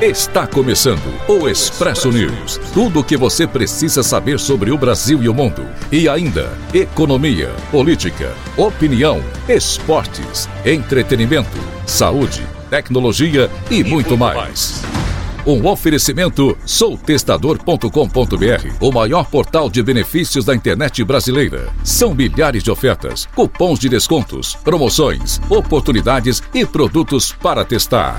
Está começando o Expresso News. Tudo o que você precisa saber sobre o Brasil e o mundo. E ainda, economia, política, opinião, esportes, entretenimento, saúde, tecnologia e, muito mais. Um oferecimento soutestador.com.br, o maior portal de benefícios da internet brasileira. São milhares de ofertas, cupons de descontos, promoções, oportunidades e produtos para testar.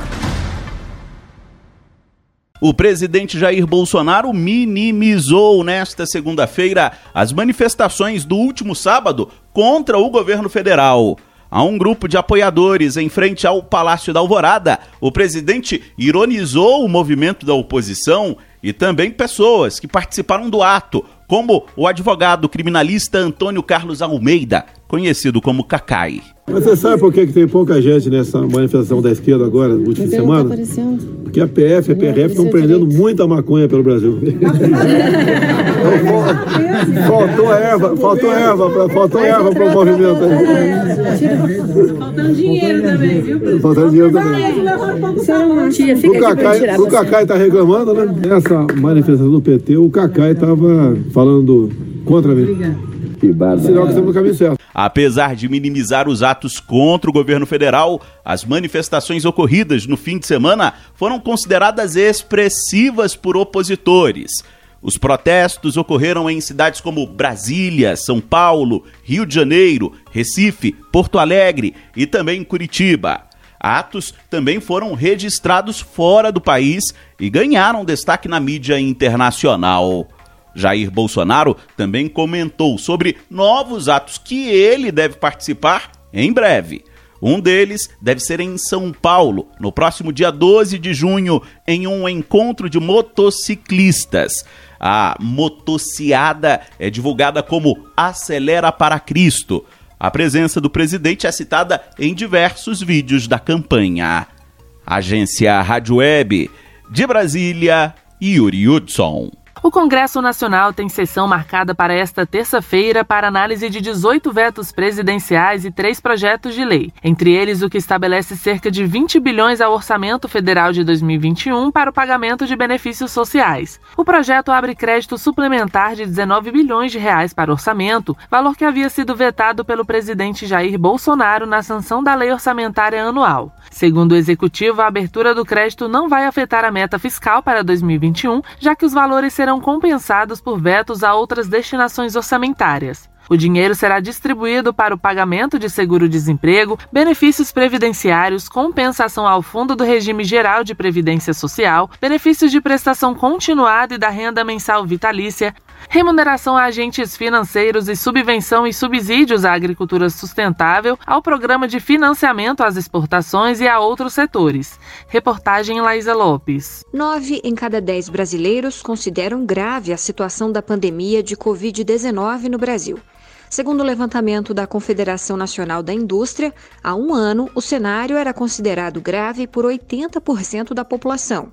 O presidente Jair Bolsonaro minimizou nesta segunda-feira as manifestações do último sábado contra o governo federal. A um grupo de apoiadores em frente ao Palácio da Alvorada, o presidente ironizou o movimento da oposição e também pessoas que participaram do ato, como o advogado criminalista Antônio Carlos Almeida, conhecido como Cacai. Mas você sabe por que, que tem pouca gente nessa manifestação da esquerda agora, no último semana? Tá Porque a PF e a PRF estão prendendo muita maconha pelo Brasil. faltou erva, faltou erva, pra, faltou erva para o movimento. Faltando dinheiro também, viu? Faltando dinheiro também. O Cacai, o Cacai está reclamando, né? Nessa manifestação do PT, o Cacai estava falando contra mim. Obrigado. Sinal que estamos no caminho certo. Apesar de minimizar os atos contra o governo federal, as manifestações ocorridas no fim de semana foram consideradas expressivas por opositores. Os protestos ocorreram em cidades como Brasília, São Paulo, Rio de Janeiro, Recife, Porto Alegre e também Curitiba. Atos também foram registrados fora do país e ganharam destaque na mídia internacional. Jair Bolsonaro também comentou sobre novos atos que ele deve participar em breve. Um deles deve ser em São Paulo, no próximo dia 12 de junho, em um encontro de motociclistas. A motociada é divulgada como Acelera para Cristo. A presença do presidente é citada em diversos vídeos da campanha. Agência Rádio Web de Brasília, Yuri Hudson. O Congresso Nacional tem sessão marcada para esta terça-feira para análise de 18 vetos presidenciais e três projetos de lei, entre eles o que estabelece cerca de 20 bilhões ao orçamento federal de 2021 para o pagamento de benefícios sociais. O projeto abre crédito suplementar de 19 bilhões de reais para orçamento, valor que havia sido vetado pelo presidente Jair Bolsonaro na sanção da lei orçamentária anual. Segundo o executivo, a abertura do crédito não vai afetar a meta fiscal para 2021, já que os valores serão compensados por vetos a outras destinações orçamentárias. O dinheiro será distribuído para o pagamento de seguro-desemprego, benefícios previdenciários, compensação ao Fundo do Regime Geral de Previdência Social, benefícios de prestação continuada e da renda mensal vitalícia, remuneração a agentes financeiros e subvenção e subsídios à agricultura sustentável, ao programa de financiamento às exportações e a outros setores. Reportagem Laísa Lopes. Nove em cada dez brasileiros consideram grave a situação da pandemia de Covid-19 no Brasil. Segundo o levantamento da Confederação Nacional da Indústria, há um ano o cenário era considerado grave por 80% da população.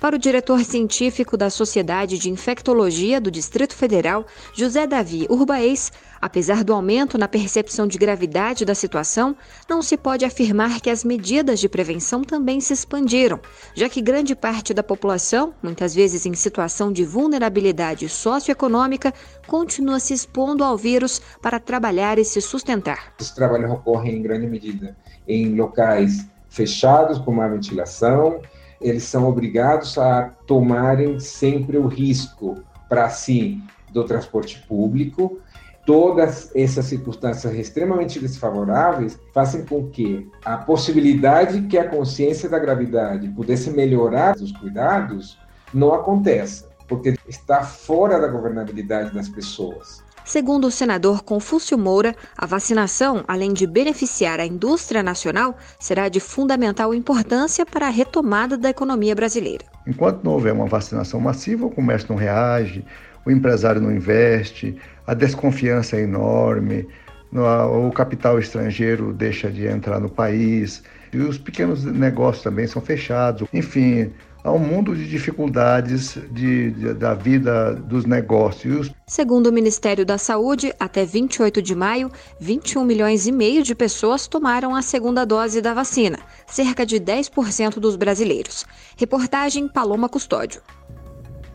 Para o diretor científico da Sociedade de Infectologia do Distrito Federal, José Davi Urbaez, apesar do aumento na percepção de gravidade da situação, não se pode afirmar que as medidas de prevenção também se expandiram, já que grande parte da população, muitas vezes em situação de vulnerabilidade socioeconômica, continua se expondo ao vírus para trabalhar e se sustentar. Os trabalhos ocorrem em grande medida em locais fechados, com má ventilação, eles são obrigados a tomarem sempre o risco para si do transporte público. Todas essas circunstâncias extremamente desfavoráveis fazem com que a possibilidade que a consciência da gravidade pudesse melhorar os cuidados não aconteça, porque está fora da governabilidade das pessoas. Segundo o senador Confúcio Moura, a vacinação, além de beneficiar a indústria nacional, será de fundamental importância para a retomada da economia brasileira. Enquanto não houver uma vacinação massiva, o comércio não reage, o empresário não investe, a desconfiança é enorme, o capital estrangeiro deixa de entrar no país e os pequenos negócios também são fechados. Enfim, a um mundo de dificuldades de, de, da vida dos negócios. Segundo o Ministério da Saúde, até 28 de maio, 21 milhões e meio de pessoas tomaram a segunda dose da vacina, cerca de 10% dos brasileiros. Reportagem Paloma Custódio.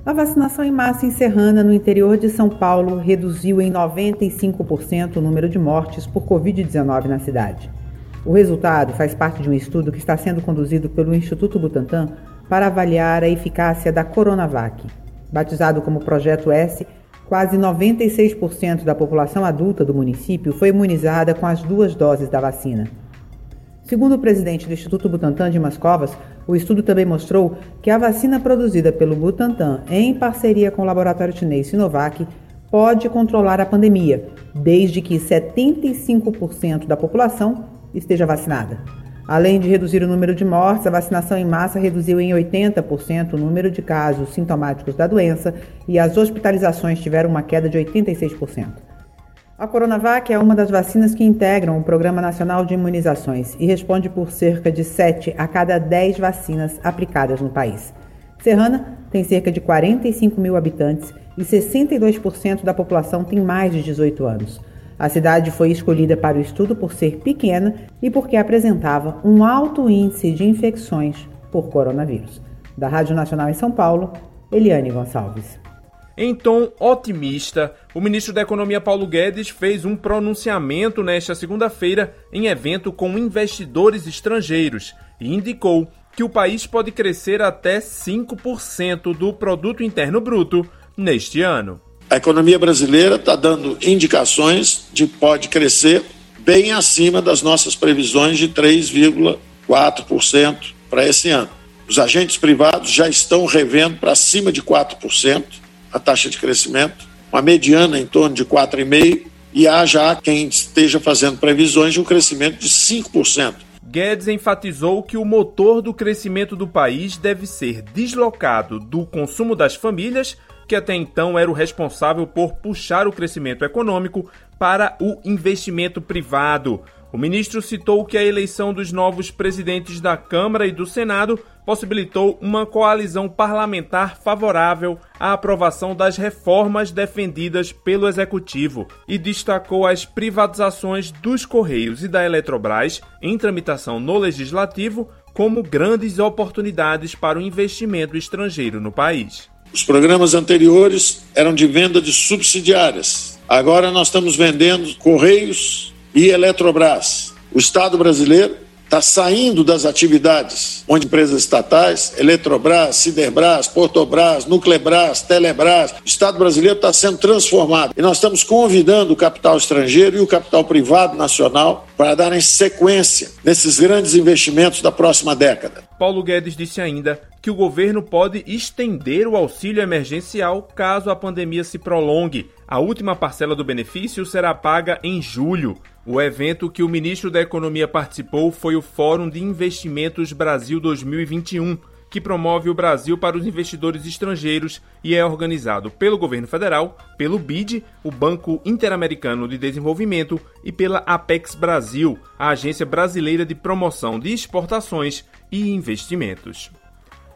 A vacinação em massa em Serrana, no interior de São Paulo, reduziu em 95% o número de mortes por Covid-19 na cidade. O resultado faz parte de um estudo que está sendo conduzido pelo Instituto Butantan para avaliar a eficácia da Coronavac. Batizado como Projeto S, quase 96% da população adulta do município foi imunizada com as duas doses da vacina. Segundo o presidente do Instituto Butantan de Mascovas, o estudo também mostrou que a vacina produzida pelo Butantan em parceria com o laboratório chinês Sinovac pode controlar a pandemia, desde que 75% da população esteja vacinada. Além de reduzir o número de mortes, a vacinação em massa reduziu em 80% o número de casos sintomáticos da doença e as hospitalizações tiveram uma queda de 86%. A Coronavac é uma das vacinas que integram o Programa Nacional de Imunizações e responde por cerca de 7 a cada 10 vacinas aplicadas no país. Serrana tem cerca de 45 mil habitantes e 62% da população tem mais de 18 anos. A cidade foi escolhida para o estudo por ser pequena e porque apresentava um alto índice de infecções por coronavírus. Da Rádio Nacional em São Paulo, Eliane Gonçalves. Em tom otimista, o ministro da Economia Paulo Guedes fez um pronunciamento nesta segunda-feira em evento com investidores estrangeiros e indicou que o país pode crescer até 5% do produto interno bruto neste ano. A economia brasileira está dando indicações de pode crescer bem acima das nossas previsões de 3,4% para esse ano. Os agentes privados já estão revendo para cima de 4% a taxa de crescimento, uma mediana em torno de 4,5%, e há já quem esteja fazendo previsões de um crescimento de 5%. Guedes enfatizou que o motor do crescimento do país deve ser deslocado do consumo das famílias que até então era o responsável por puxar o crescimento econômico para o investimento privado. O ministro citou que a eleição dos novos presidentes da Câmara e do Senado possibilitou uma coalizão parlamentar favorável à aprovação das reformas defendidas pelo Executivo e destacou as privatizações dos Correios e da Eletrobras em tramitação no Legislativo como grandes oportunidades para o investimento estrangeiro no país. Os programas anteriores eram de venda de subsidiárias. Agora nós estamos vendendo Correios e Eletrobras. O Estado brasileiro está saindo das atividades onde empresas estatais, Eletrobras, Siderbras, Portobras, Nuclebras, Telebras, o Estado brasileiro está sendo transformado. E nós estamos convidando o capital estrangeiro e o capital privado nacional para darem sequência nesses grandes investimentos da próxima década. Paulo Guedes disse ainda que o governo pode estender o auxílio emergencial caso a pandemia se prolongue. A última parcela do benefício será paga em julho. O evento que o ministro da Economia participou foi o Fórum de Investimentos Brasil 2021, que promove o Brasil para os investidores estrangeiros e é organizado pelo governo federal, pelo BID, o Banco Interamericano de Desenvolvimento, e pela Apex Brasil, a agência brasileira de promoção de exportações e investimentos.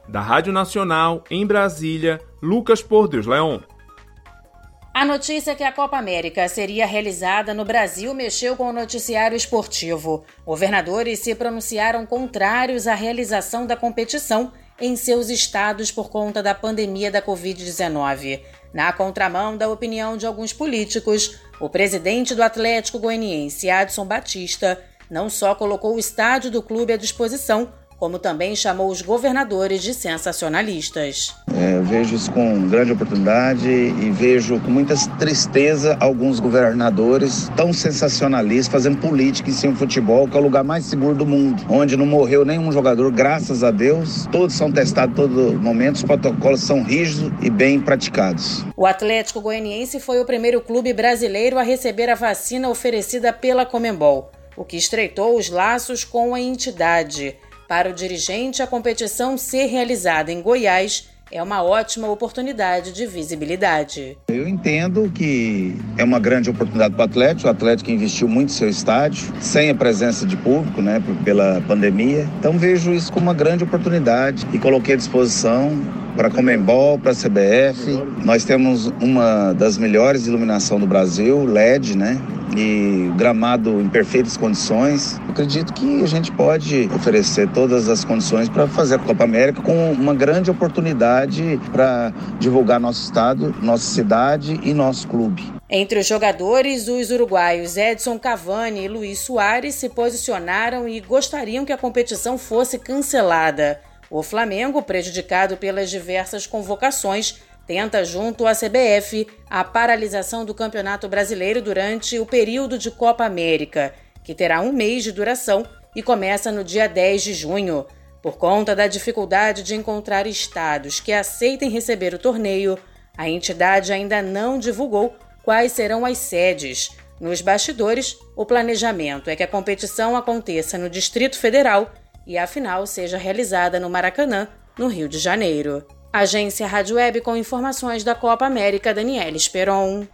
Da Rádio Nacional, em Brasília, Lucas Por Deus Leão. A notícia que a Copa América seria realizada no Brasil mexeu com o noticiário esportivo. Governadores se pronunciaram contrários à realização da competição em seus estados por conta da pandemia da Covid-19. Na contramão da opinião de alguns políticos, o presidente do Atlético Goianiense, Adson Batista, não só colocou o estádio do clube à disposição, como também chamou os governadores de sensacionalistas. É, vejo isso com grande oportunidade e vejo com muita tristeza alguns governadores tão sensacionalistas fazendo política em cima do futebol, que é o lugar mais seguro do mundo, onde não morreu nenhum jogador, graças a Deus. Todos são testados todo momento, os protocolos são rígidos e bem praticados. O Atlético Goianiense foi o primeiro clube brasileiro a receber a vacina oferecida pela Comembol, o que estreitou os laços com a entidade. Para o dirigente, a competição ser realizada em Goiás é uma ótima oportunidade de visibilidade. Eu entendo que é uma grande oportunidade para o Atlético. O Atlético investiu muito em seu estádio, sem a presença de público, né, pela pandemia. Então vejo isso como uma grande oportunidade e coloquei à disposição para a Comembol, para a CBF. Nós temos uma das melhores iluminação do Brasil, LED, né? E gramado em perfeitas condições. Eu acredito que a gente pode oferecer todas as condições para fazer a Copa América com uma grande oportunidade para divulgar nosso estado, nossa cidade e nosso clube. Entre os jogadores, os uruguaios Edson Cavani e Luiz Soares se posicionaram e gostariam que a competição fosse cancelada. O Flamengo, prejudicado pelas diversas convocações, tenta, junto à CBF, a paralisação do Campeonato Brasileiro durante o período de Copa América, que terá um mês de duração e começa no dia 10 de junho. Por conta da dificuldade de encontrar estados que aceitem receber o torneio, a entidade ainda não divulgou quais serão as sedes. Nos bastidores, o planejamento é que a competição aconteça no Distrito Federal e a final seja realizada no Maracanã, no Rio de Janeiro. Agência Rádio Web com informações da Copa América, Daniela Esperon.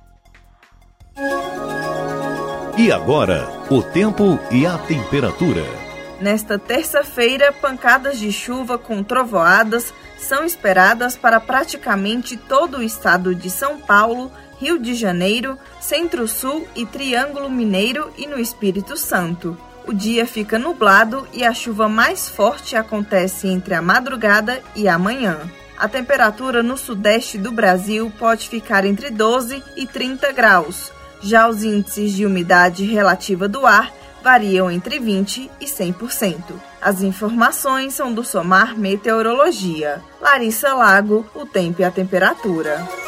E agora, o tempo e a temperatura. Nesta terça-feira, pancadas de chuva com trovoadas são esperadas para praticamente todo o estado de São Paulo, Rio de Janeiro, Centro-Sul e Triângulo Mineiro e no Espírito Santo o dia fica nublado e a chuva mais forte acontece entre a madrugada e a manhã. A temperatura no sudeste do Brasil pode ficar entre 12 e 30 graus. Já os índices de umidade relativa do ar variam entre 20 e 100%. As informações são do Somar Meteorologia. Larissa Lago, o tempo e a temperatura.